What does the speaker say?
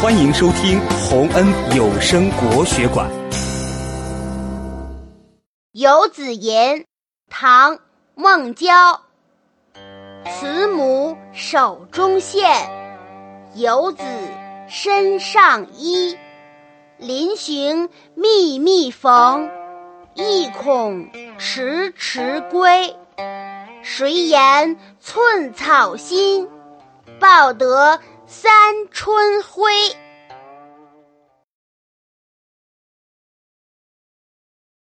欢迎收听洪恩有声国学馆。《游子吟》唐·孟郊，慈母手中线，游子身上衣。临行密密缝，意恐迟迟归。谁言寸草心，报得三春晖。